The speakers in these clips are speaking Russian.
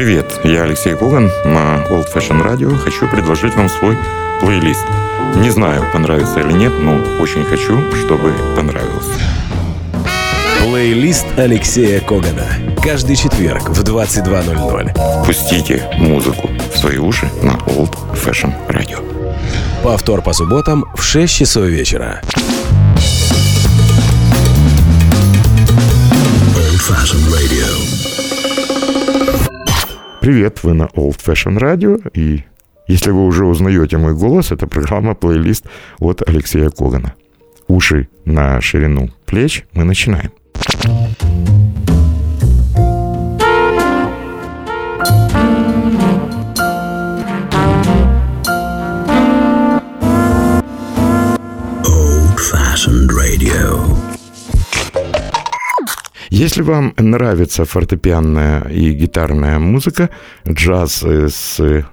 Привет, я Алексей Коган на Old Fashion Radio. Хочу предложить вам свой плейлист. Не знаю, понравится или нет, но очень хочу, чтобы понравился. Плейлист Алексея Когана. Каждый четверг в 22.00. Пустите музыку в свои уши на Old Fashion Radio. Повтор по субботам в 6 часов вечера. Old Fashion Radio. Привет, вы на Old Fashion Radio, и если вы уже узнаете мой голос, это программа плейлист от Алексея Когана. Уши на ширину плеч, мы начинаем. Old Fashioned Radio. Если вам нравится фортепианная и гитарная музыка, джаз э, с,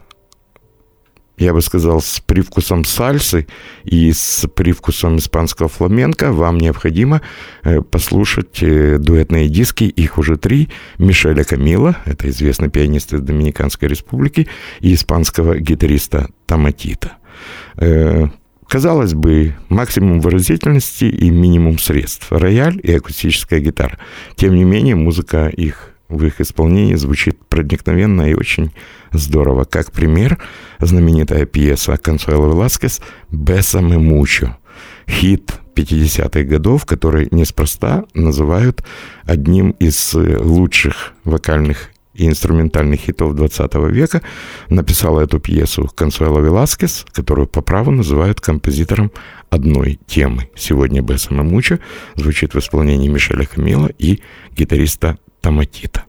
я бы сказал, с привкусом сальсы и с привкусом испанского фламенко, вам необходимо э, послушать э, дуэтные диски, их уже три, Мишеля Камила, это известный пианист из Доминиканской республики, и испанского гитариста Томатита. Казалось бы, максимум выразительности и минимум средств. Рояль и акустическая гитара. Тем не менее, музыка их в их исполнении звучит проникновенно и очень здорово. Как пример, знаменитая пьеса Консуэла Веласкес «Бесаме мучо». Хит 50-х годов, который неспроста называют одним из лучших вокальных и инструментальных хитов 20 века, написала эту пьесу Консуэла Веласкес, которую по праву называют композитором одной темы. Сегодня Бесса Мамуча звучит в исполнении Мишеля Хамила и гитариста Томатита.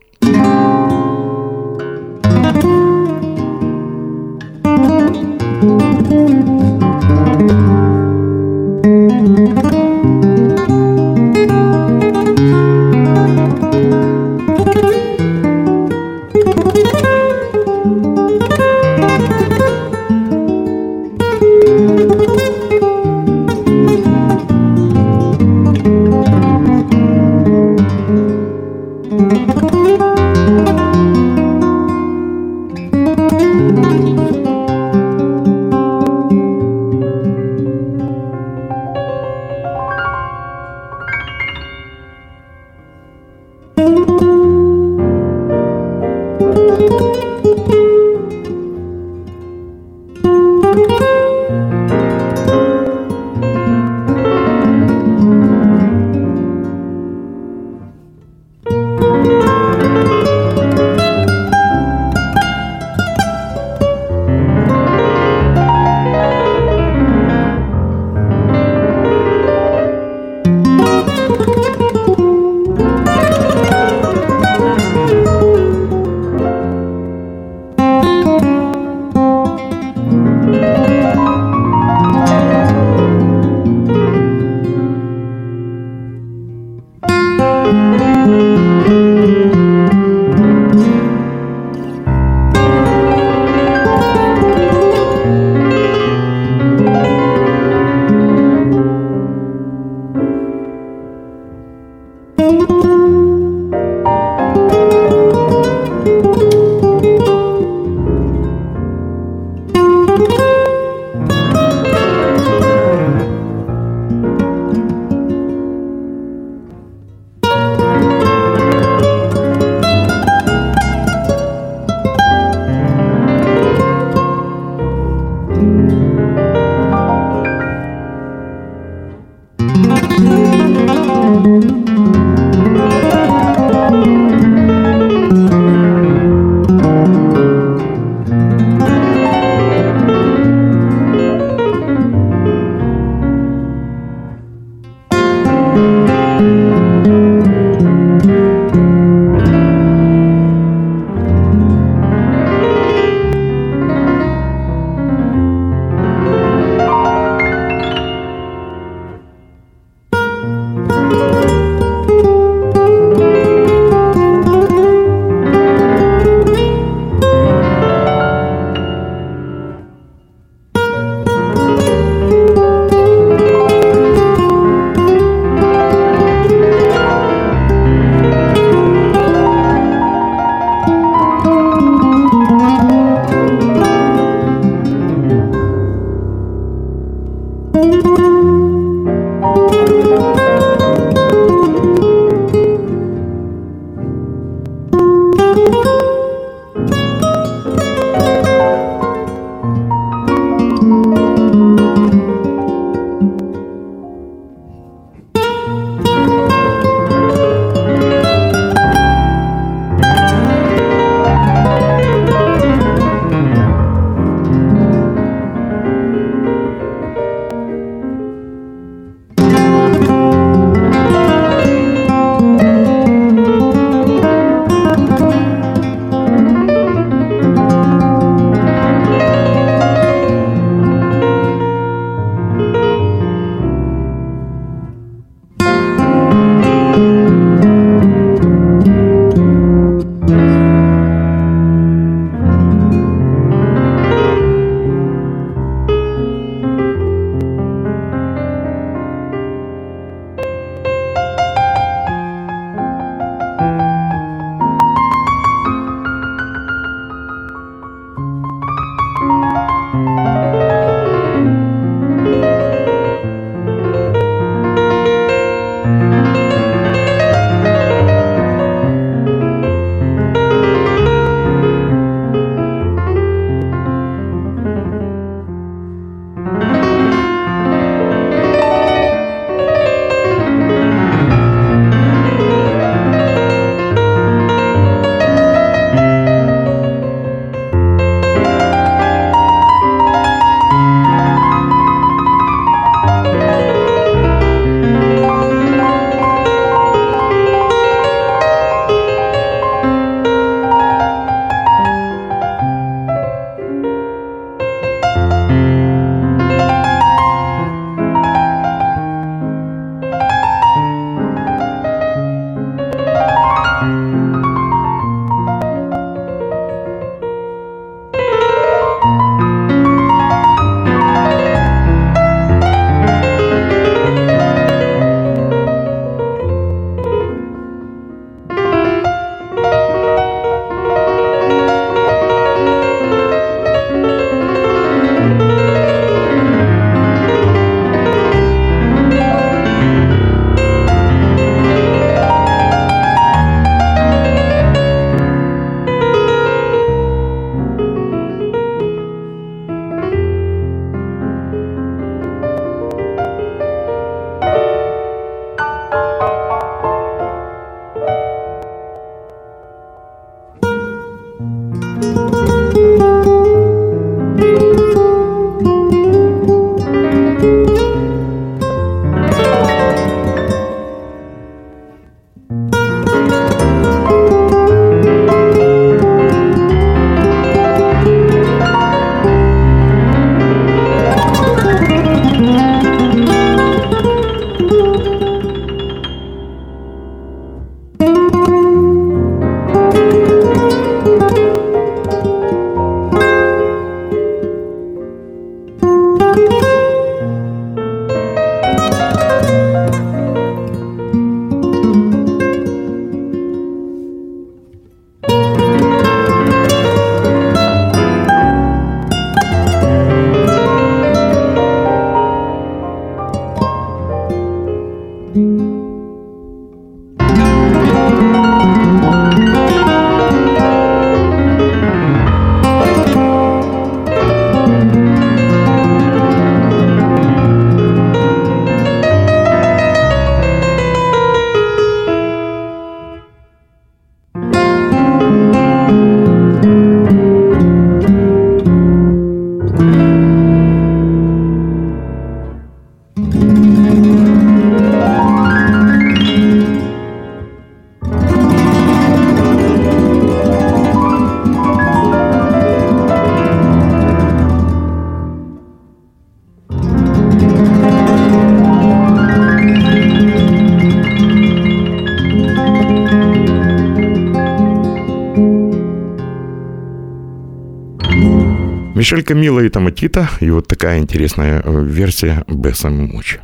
Мишель Камила и Томатита, и вот такая интересная э, версия Бесса Мучи.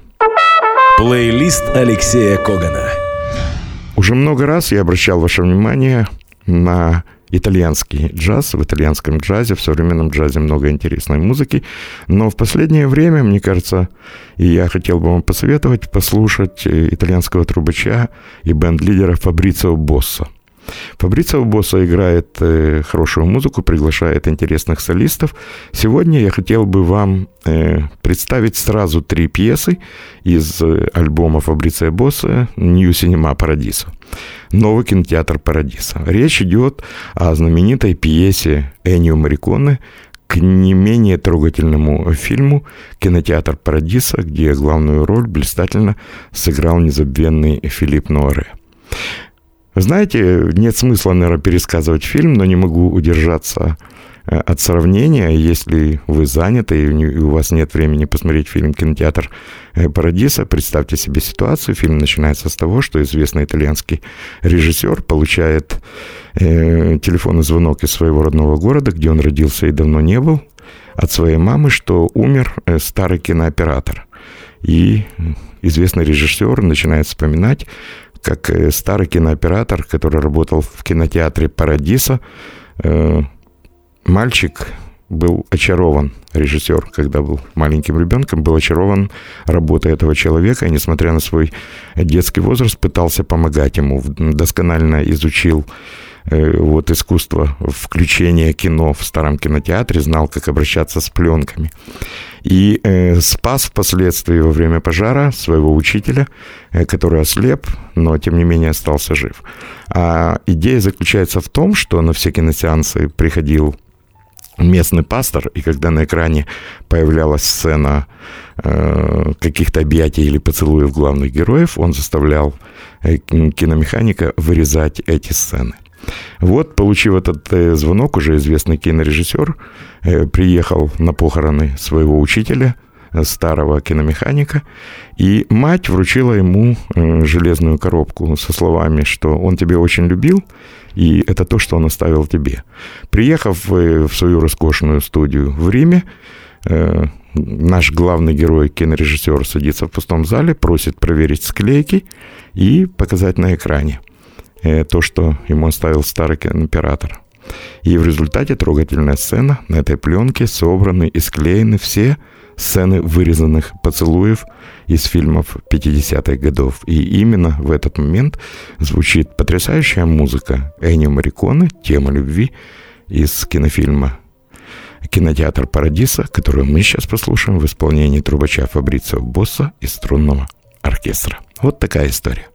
Плейлист Алексея Когана. Уже много раз я обращал ваше внимание на итальянский джаз. В итальянском джазе, в современном джазе много интересной музыки. Но в последнее время, мне кажется, и я хотел бы вам посоветовать послушать э, итальянского трубача и бенд-лидера Фабрицио Босса. Фабрицио Босса играет э, хорошую музыку, приглашает интересных солистов. Сегодня я хотел бы вам э, представить сразу три пьесы из э, альбома Фабрицио Босса «Нью Синема Парадисо». Новый кинотеатр Парадиса. Речь идет о знаменитой пьесе Энио Мариконе к не менее трогательному фильму «Кинотеатр Парадиса», где главную роль блистательно сыграл незабвенный Филипп Нуаре. Знаете, нет смысла, наверное, пересказывать фильм, но не могу удержаться э, от сравнения, если вы заняты и у вас нет времени посмотреть фильм «Кинотеатр э, Парадиса», представьте себе ситуацию. Фильм начинается с того, что известный итальянский режиссер получает э, телефонный звонок из своего родного города, где он родился и давно не был, от своей мамы, что умер э, старый кинооператор. И известный режиссер начинает вспоминать, как э, старый кинооператор, который работал в кинотеатре «Парадиса», э, мальчик был очарован, режиссер, когда был маленьким ребенком, был очарован работой этого человека, и, несмотря на свой детский возраст, пытался помогать ему, досконально изучил вот искусство включения кино в старом кинотеатре, знал, как обращаться с пленками. И э, спас впоследствии во время пожара своего учителя, э, который ослеп, но тем не менее остался жив. А идея заключается в том, что на все киносеансы приходил местный пастор, и когда на экране появлялась сцена э, каких-то объятий или поцелуев главных героев, он заставлял э, киномеханика вырезать эти сцены. Вот, получив этот э, звонок, уже известный кинорежиссер э, приехал на похороны своего учителя, э, старого киномеханика, и мать вручила ему железную коробку со словами, что он тебя очень любил, и это то, что он оставил тебе. Приехав в свою роскошную студию в Риме, наш главный герой, кинорежиссер, садится в пустом зале, просит проверить склейки и показать на экране. Э, то, что ему оставил старый император. И в результате трогательная сцена на этой пленке собраны и склеены все сцены вырезанных поцелуев из фильмов 50-х годов. И именно в этот момент звучит потрясающая музыка Энни Мариконы «Тема любви» из кинофильма «Кинотеатр Парадиса», которую мы сейчас послушаем в исполнении трубача Фабрицио Босса и струнного оркестра. Вот такая история.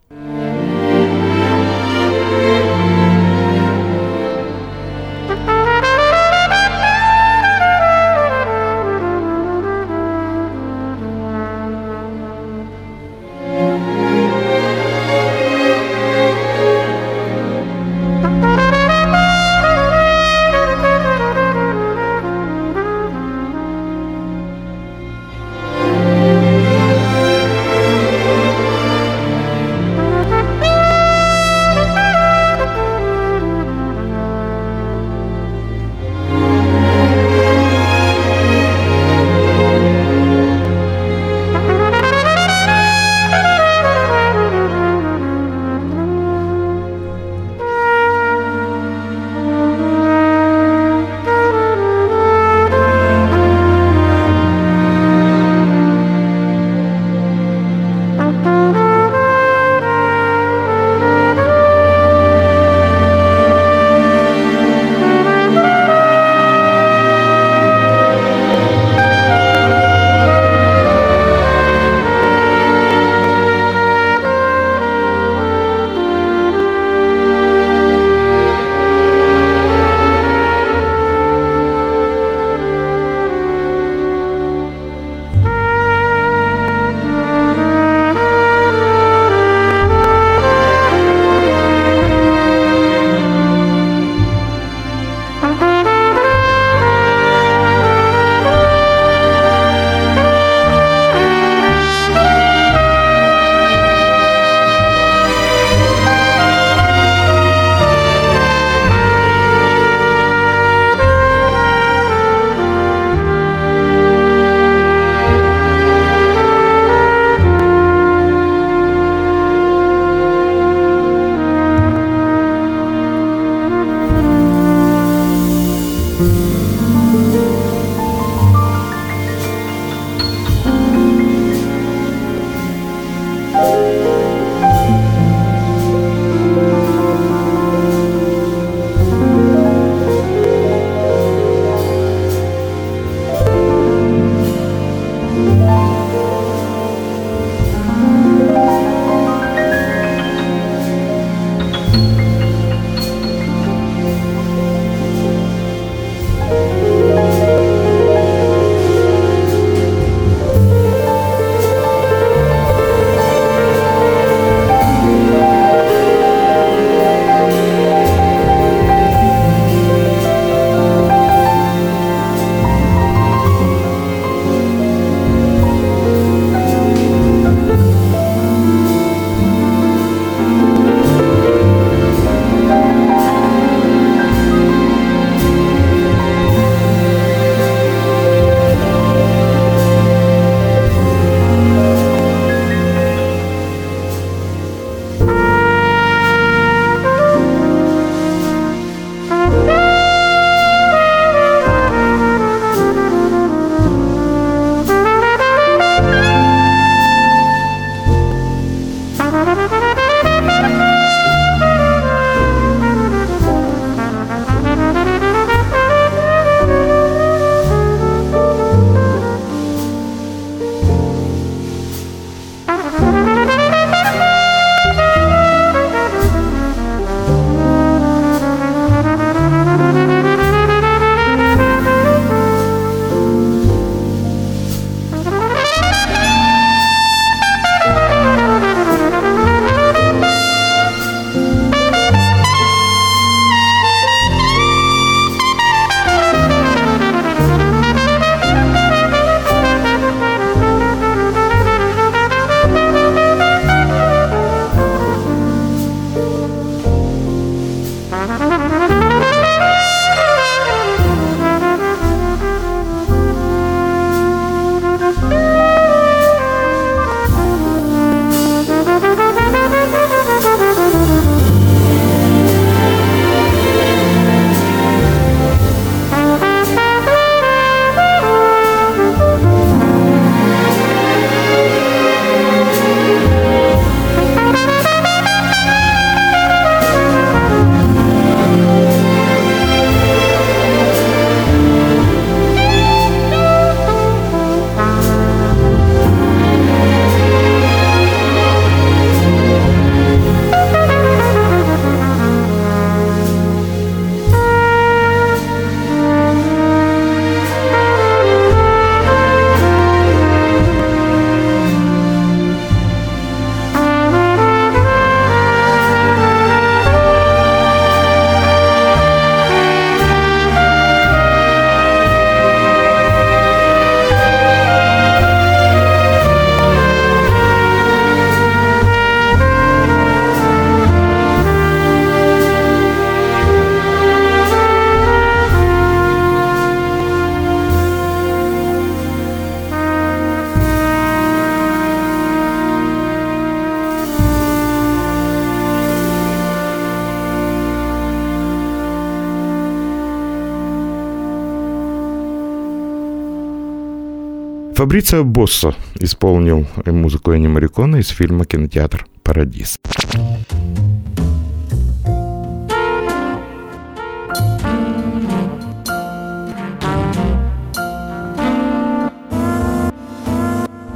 Фабрицио Боссо исполнил музыку Энни Марикона из фильма «Кинотеатр Парадис».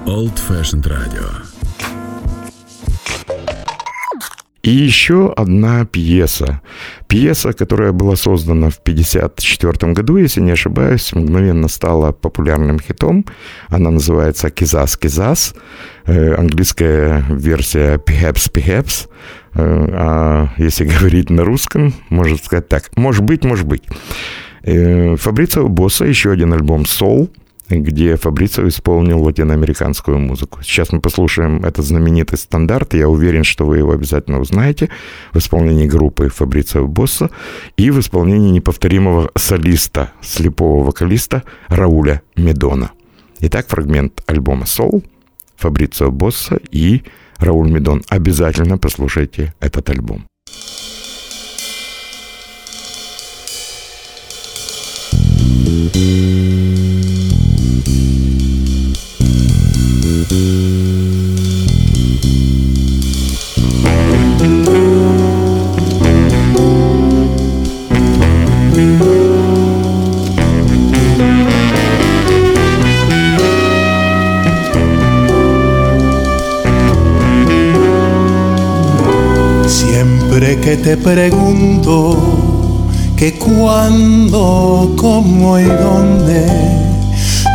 Old Fashioned Radio. Еще одна пьеса. Пьеса, которая была создана в 1954 году, если не ошибаюсь, мгновенно стала популярным хитом. Она называется «Кизас, Кизас». Э, английская версия «Perhaps, Perhaps». Э, а если говорить на русском, можно сказать так. «Может быть, может быть». Э, Фабрицио Босса, еще один альбом «Soul», где Фабрицио исполнил латиноамериканскую музыку. Сейчас мы послушаем этот знаменитый стандарт. Я уверен, что вы его обязательно узнаете в исполнении группы Фабрицио Босса и в исполнении неповторимого солиста, слепого вокалиста Рауля Медона. Итак, фрагмент альбома «Soul», Фабрицио Босса и Рауль Медон. Обязательно послушайте этот альбом. thank you te pregunto que cuándo, cómo y dónde,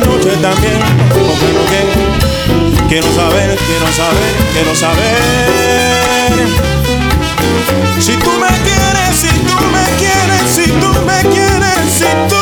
noche también, no quiero, quiero saber, quiero saber, quiero saber. Si tú me quieres, si tú me quieres, si tú me quieres, si tú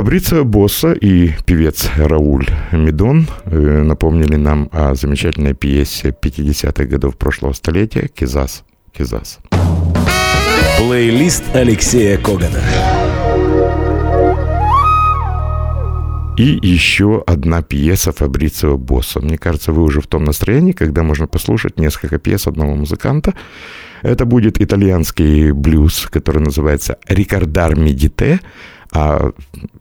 Фабрицио Босса и певец Рауль Медон э, напомнили нам о замечательной пьесе 50-х годов прошлого столетия «Кизас, Кизас». Плейлист Алексея Когана. И еще одна пьеса Фабрицио Босса. Мне кажется, вы уже в том настроении, когда можно послушать несколько пьес одного музыканта. Это будет итальянский блюз, который называется «Рикардар Медите», а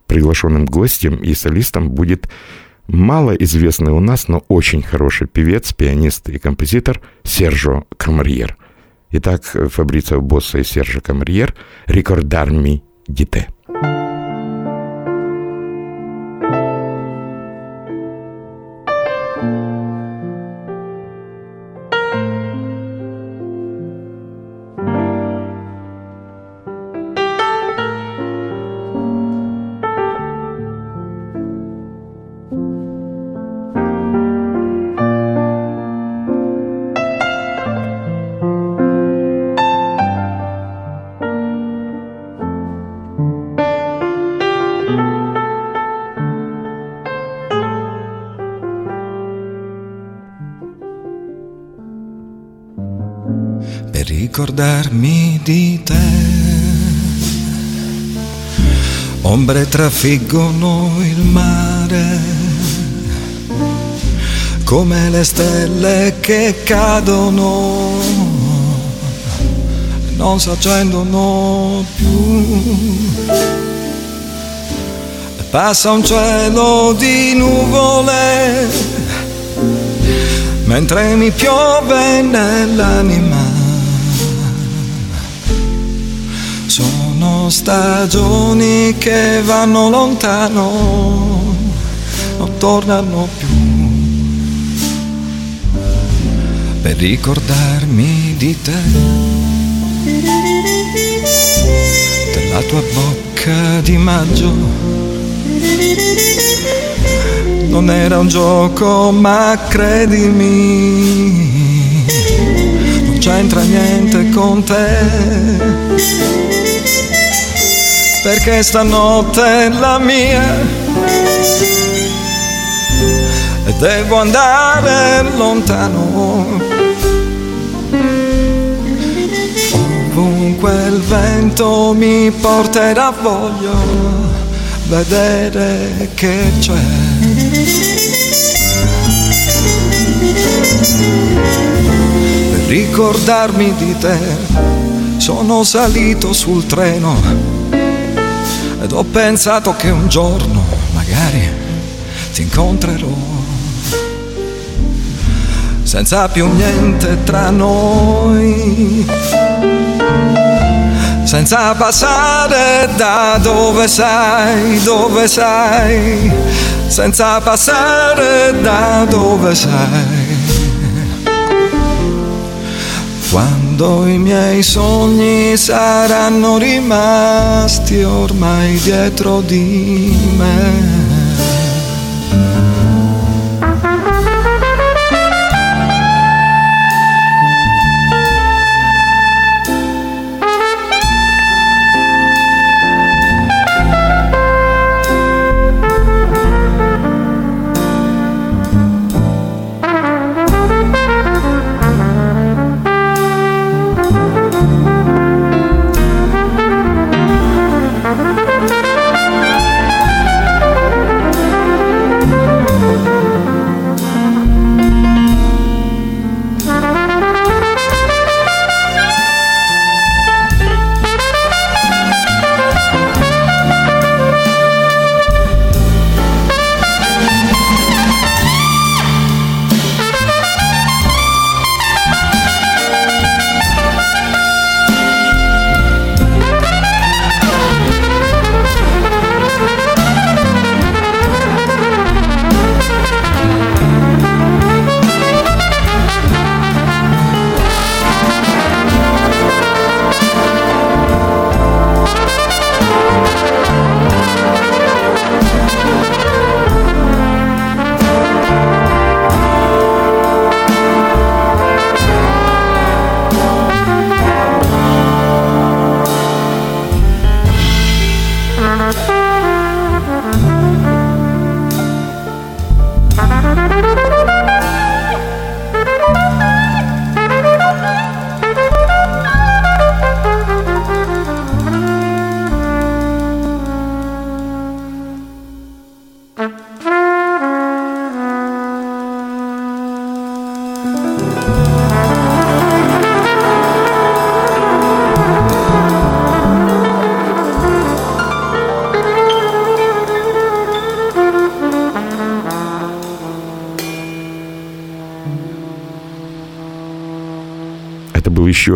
приглашенным гостем и солистом будет малоизвестный у нас, но очень хороший певец, пианист и композитор Сержо Камарьер. Итак, Фабрицио Босса и Сержо Камарьер «Рикордарми Дите». ricordarmi trafiggono il mare, come le stelle che cadono, non si accendono più. Passa un cielo di nuvole, mentre mi piove nell'anima stagioni che vanno lontano, non tornano più. Per ricordarmi di te, della tua bocca di maggio. Non era un gioco, ma credimi, non c'entra niente con te perché stanotte è la mia e devo andare lontano. Ovunque il vento mi porterà voglio vedere che c'è. Per ricordarmi di te sono salito sul treno ed ho pensato che un giorno magari ti incontrerò. Senza più niente tra noi. Senza passare da dove sei, dove sei, senza passare da dove sei. Quando i miei sogni saranno rimasti ormai dietro di me.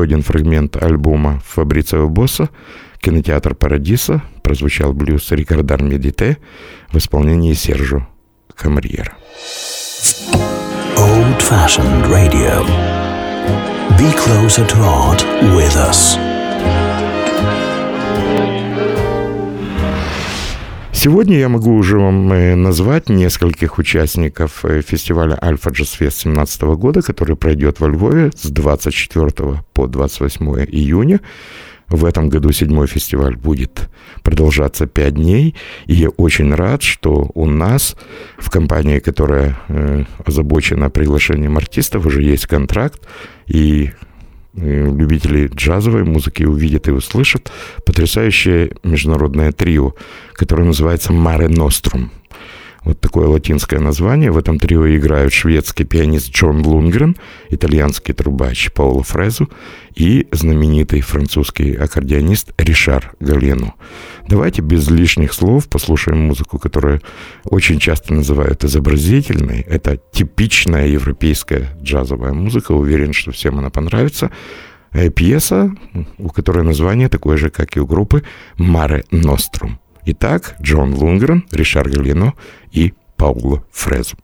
Один фрагмент альбома Фабрицио Босса «Кинотеатр Парадиса». Прозвучал блюз «Рикардар Медите» в исполнении Сержу Камриера. Old fashioned radio. Be closer to art with us. Сегодня я могу уже вам э, назвать нескольких участников э, фестиваля Альфа Джаз Фест 2017 года, который пройдет во Львове с 24 по 28 июня. В этом году седьмой фестиваль будет продолжаться пять дней, и я очень рад, что у нас в компании, которая э, озабочена приглашением артистов, уже есть контракт, и любители джазовой музыки увидят и услышат потрясающее международное трио, которое называется «Маре Нострум». Вот такое латинское название. В этом трио играют шведский пианист Джон Лунгрен, итальянский трубач Пауло Фрезу и знаменитый французский аккордеонист Ришар Галену. Давайте без лишних слов послушаем музыку, которую очень часто называют изобразительной. Это типичная европейская джазовая музыка. Уверен, что всем она понравится. Э, пьеса, у которой название такое же, как и у группы «Маре Нострум». Итак, Джон Лунгрен, Ришар Галино и Пауло Фрезу.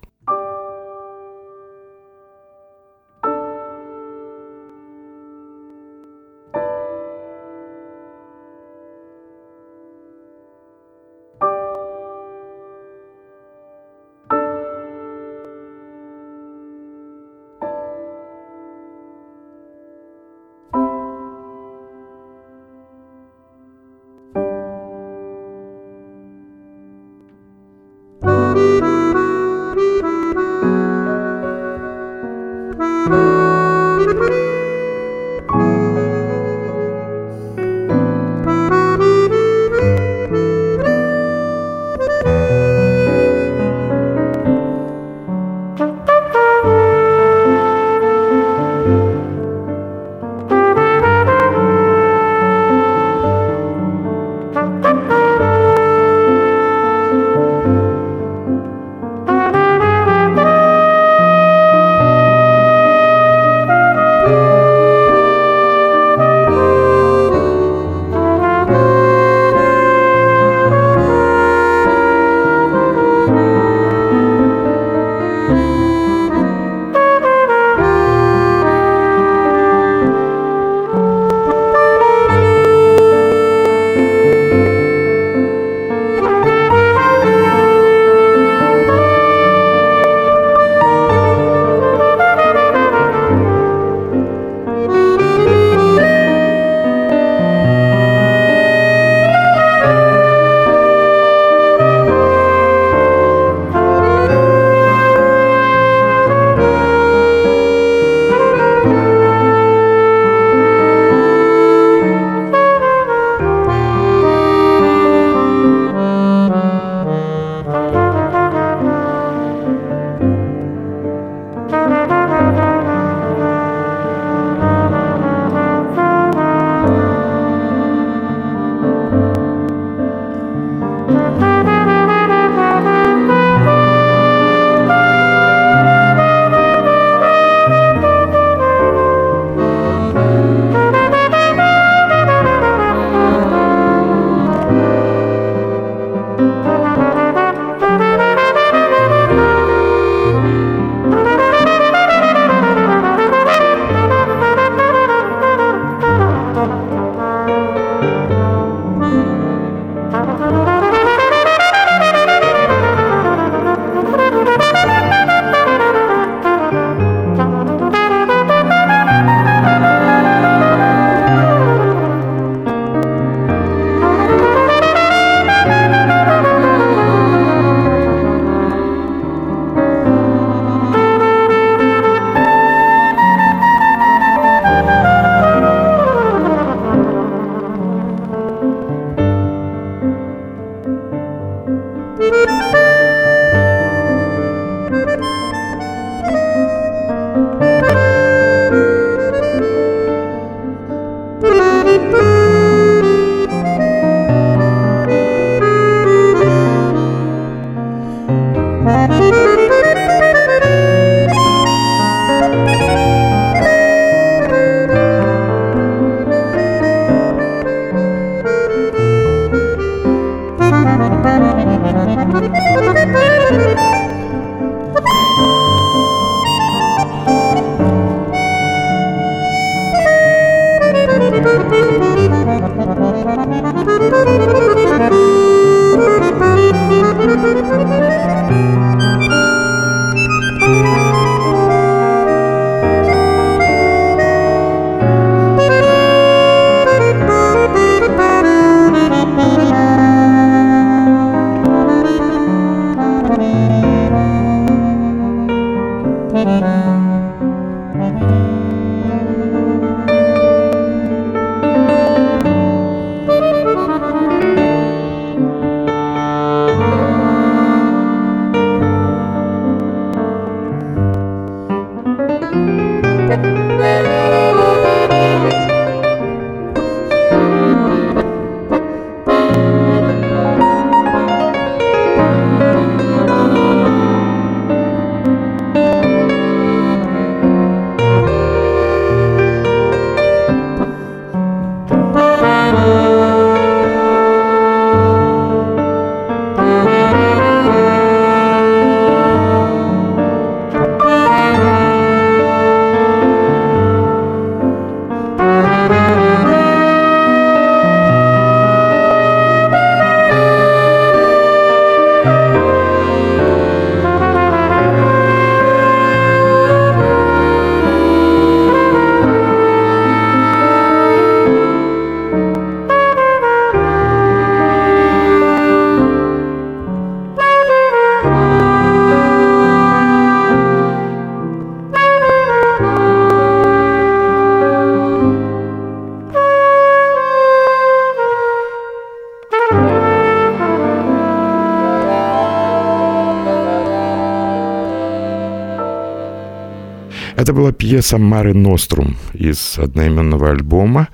Это была пьеса «Маре Нострум» из одноименного альбома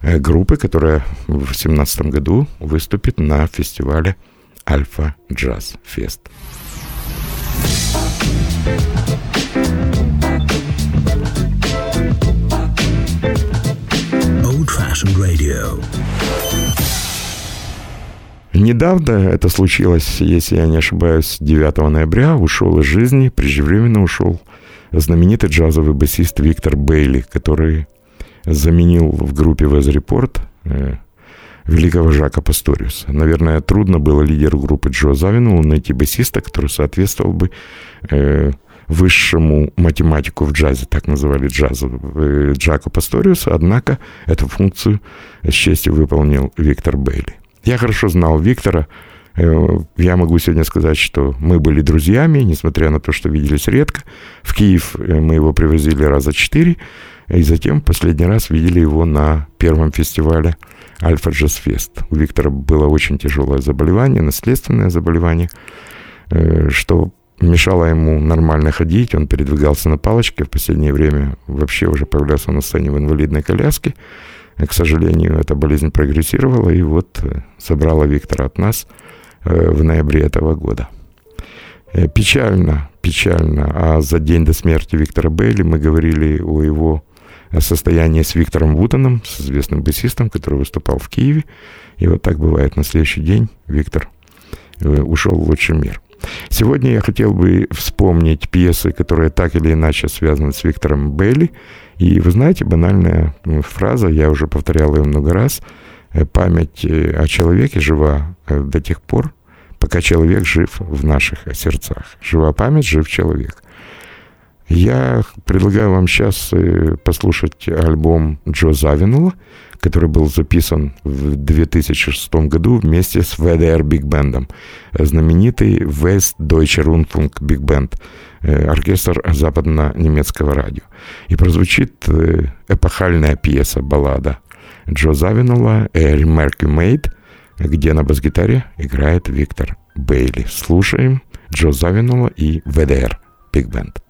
э, группы, которая в 2017 году выступит на фестивале «Альфа Джаз Фест». Old Fashioned Radio. Недавно это случилось, если я не ошибаюсь, 9 ноября ушел из жизни, преждевременно ушел знаменитый джазовый басист Виктор Бейли, который заменил в группе Вез Report э, великого Жака Пасториуса. Наверное, трудно было лидеру группы Джо Завинулу найти басиста, который соответствовал бы э, высшему математику в джазе, так называли джаз, э, Джака Пасториуса, однако эту функцию с честью выполнил Виктор Бейли. Я хорошо знал Виктора, я могу сегодня сказать, что мы были друзьями, несмотря на то, что виделись редко. В Киев э, мы его привозили раза четыре, и затем последний раз видели его на первом фестивале Альфа Джаз Фест. У Виктора было очень тяжелое заболевание, наследственное заболевание, э, что мешало ему нормально ходить, он передвигался на палочке, в последнее время вообще уже появлялся на сцене в инвалидной коляске. К сожалению, эта болезнь прогрессировала, и вот собрала Виктора от нас – Э, в ноябре этого года. Э, печально, печально. А за день до смерти Виктора Бейли мы говорили о его состоянии с Виктором Вутоном, с известным басистом, который выступал в Киеве. И вот так бывает на следующий день Виктор э, ушел в лучший мир. Сегодня я хотел бы вспомнить пьесы, которые так или иначе связаны с Виктором Бейли. И вы знаете, банальная фраза, я уже повторял ее много раз – Э, память э, о человеке жива э, до тех пор, пока человек жив в наших сердцах. Жива память, жив человек. Я предлагаю вам сейчас послушать альбом Джо Завинула, который был записан в 2006 году вместе с WDR Big Band, знаменитый West Deutsche Rundfunk Big Band, оркестр западно-немецкого радио. И прозвучит эпохальная пьеса, баллада – Джо Завинула «Эри Мерки Мейд», где на бас-гитаре играет Виктор Бейли. Слушаем Джо Завинула и ВДР Биг Бенд.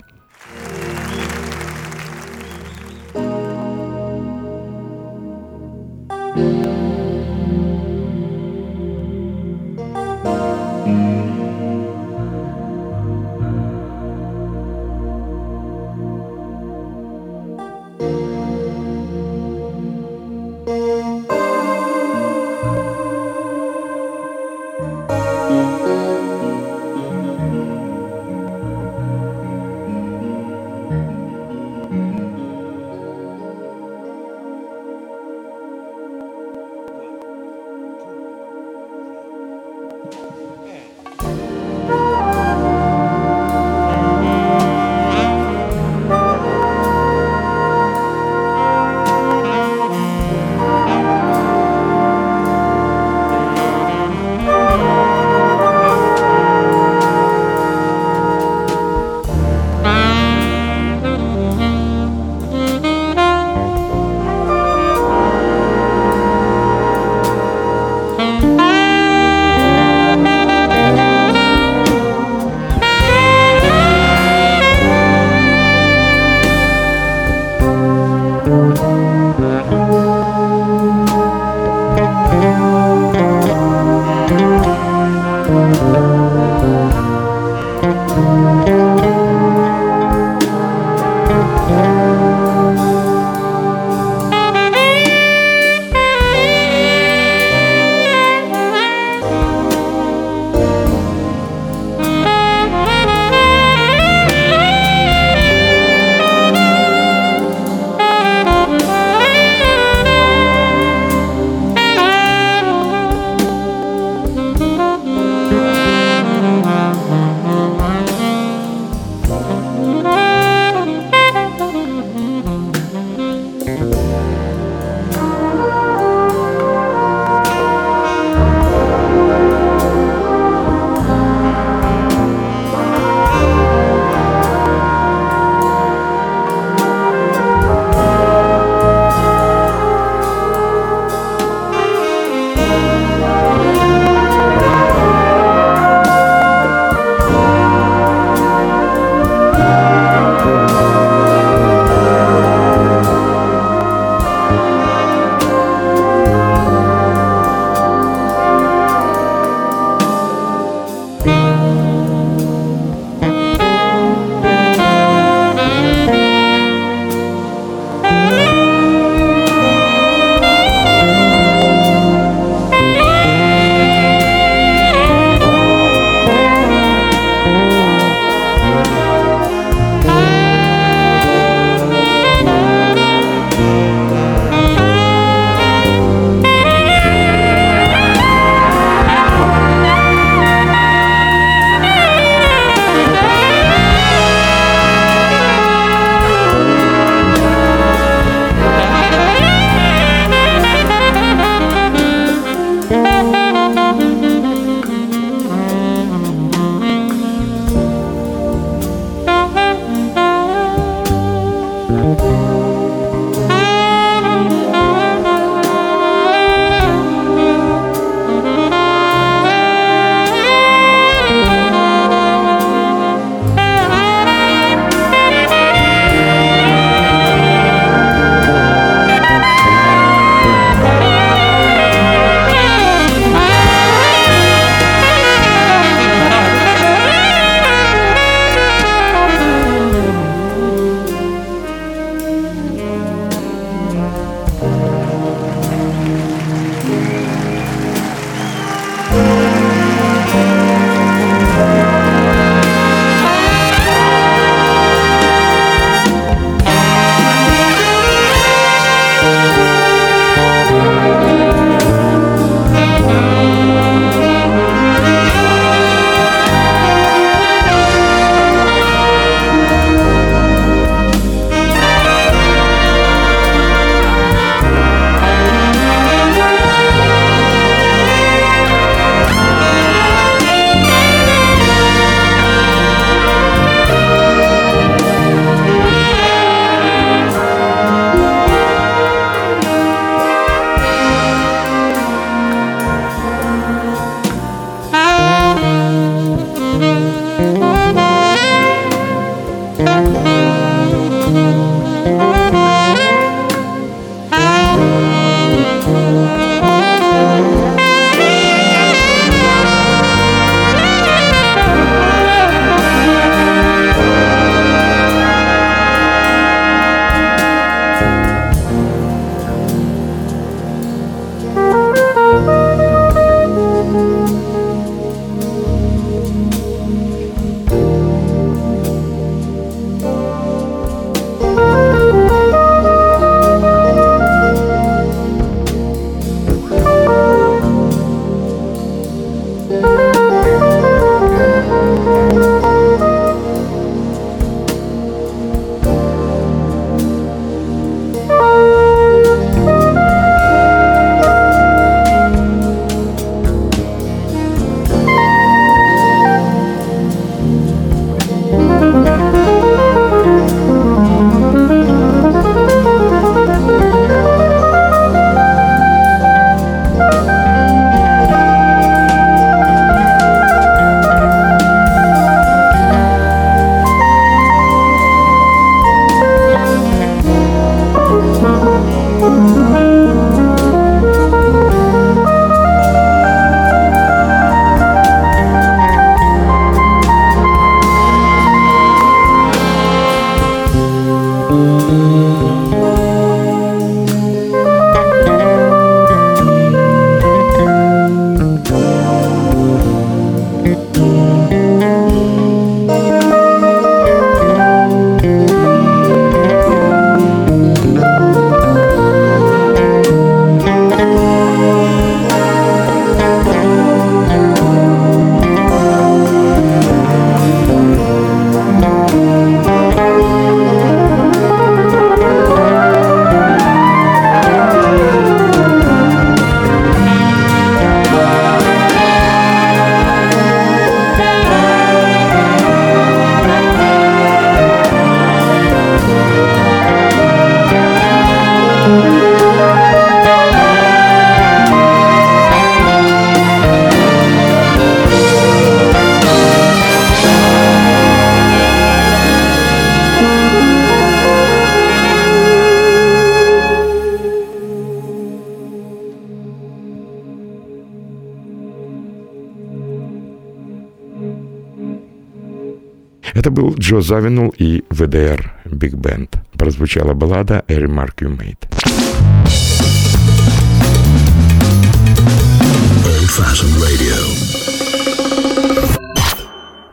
Джо Завинул и ВДР Биг Бенд. Прозвучала баллада «A Remark You Made».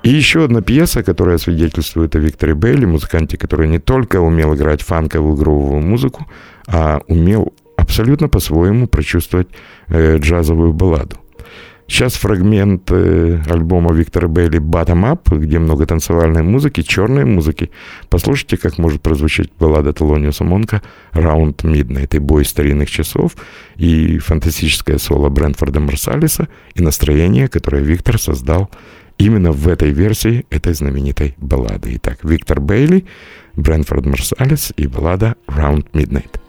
И еще одна пьеса, которая свидетельствует о Викторе Бейли, музыканте, который не только умел играть фанковую грувовую музыку, а умел абсолютно по-своему прочувствовать э, джазовую балладу. Сейчас фрагмент э, альбома Виктора Бейли «Bottom Up», где много танцевальной музыки, черной музыки. Послушайте, как может прозвучать баллада Телониуса Монка «Round Midnight» и бой старинных часов, и фантастическое соло Брентфорда Марсалиса, и настроение, которое Виктор создал именно в этой версии этой знаменитой баллады. Итак, Виктор Бейли, Брентфорд Марсалис и баллада «Round Midnight».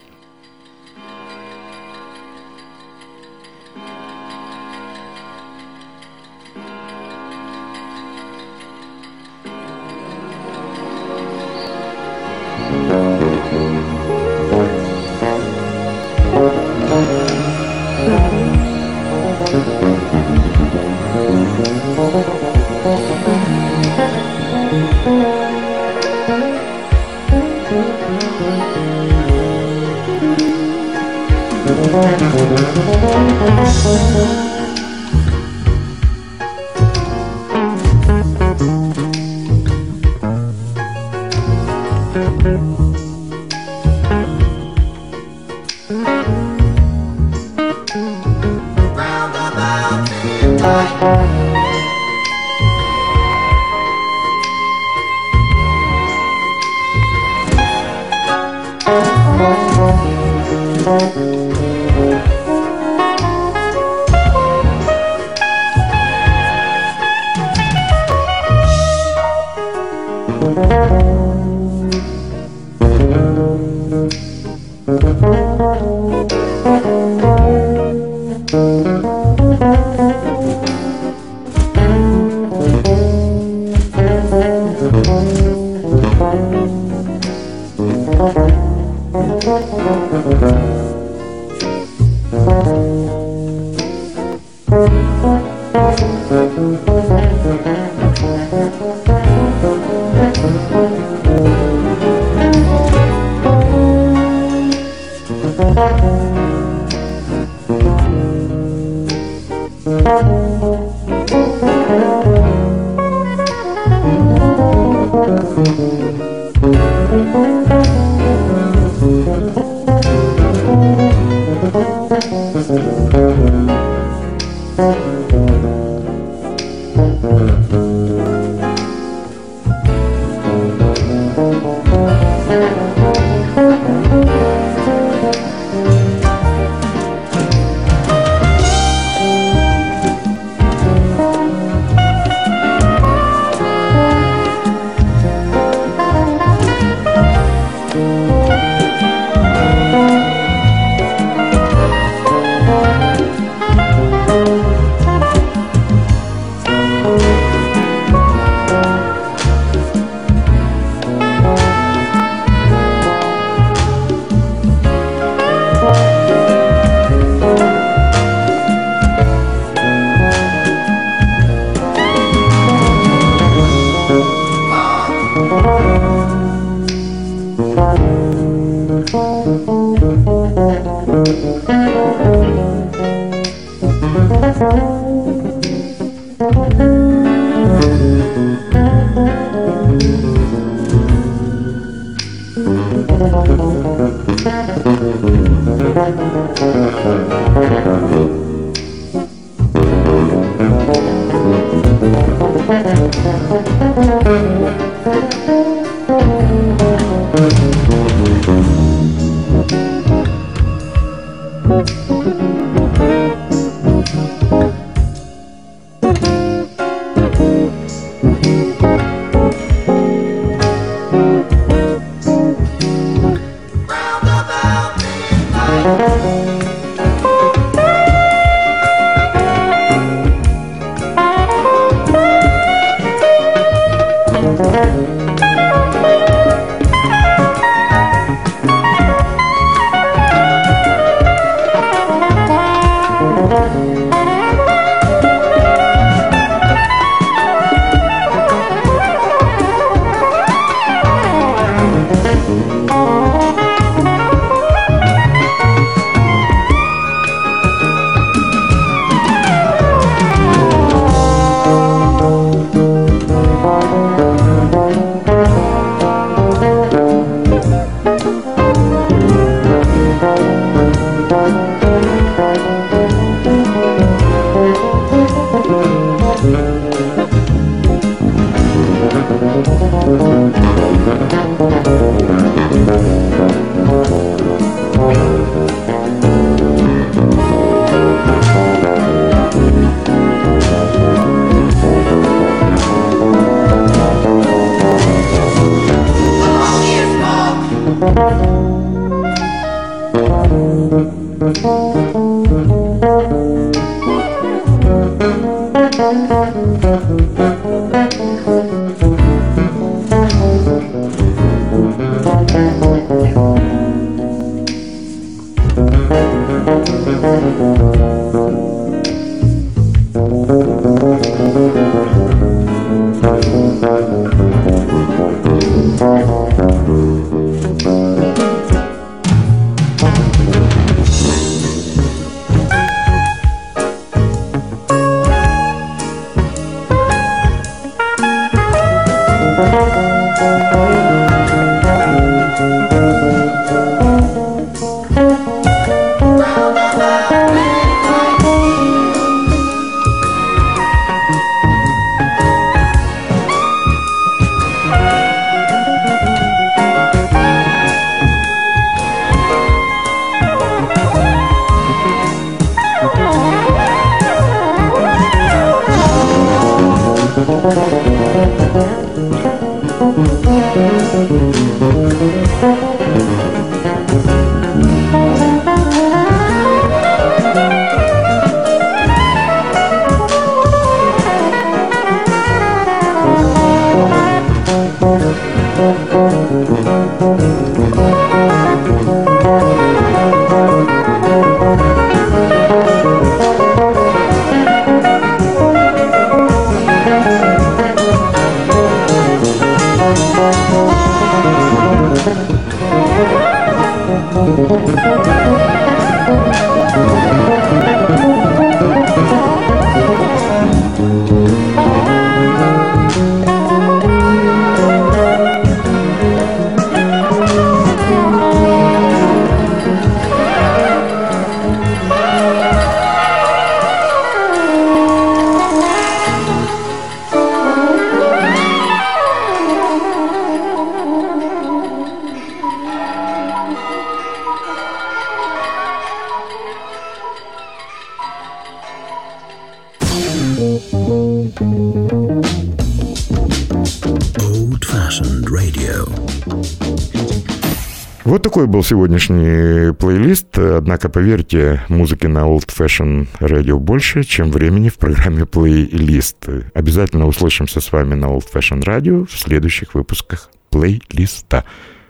Был сегодняшний плейлист. Однако, поверьте, музыки на Old Fashion Radio больше, чем времени в программе плейлист. Обязательно услышимся с вами на Old Fashion Radio в следующих выпусках плейлиста.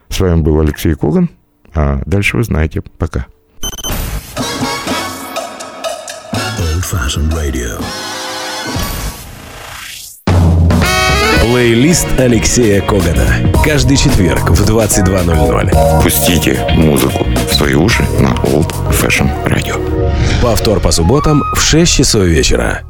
С вами был Алексей Коган, а дальше вы знаете. Пока. Old Fashioned Radio. Плейлист Алексея Когана. Каждый четверг в 22.00. Пустите музыку в свои уши на Old Fashion Radio. Повтор по субботам в 6 часов вечера.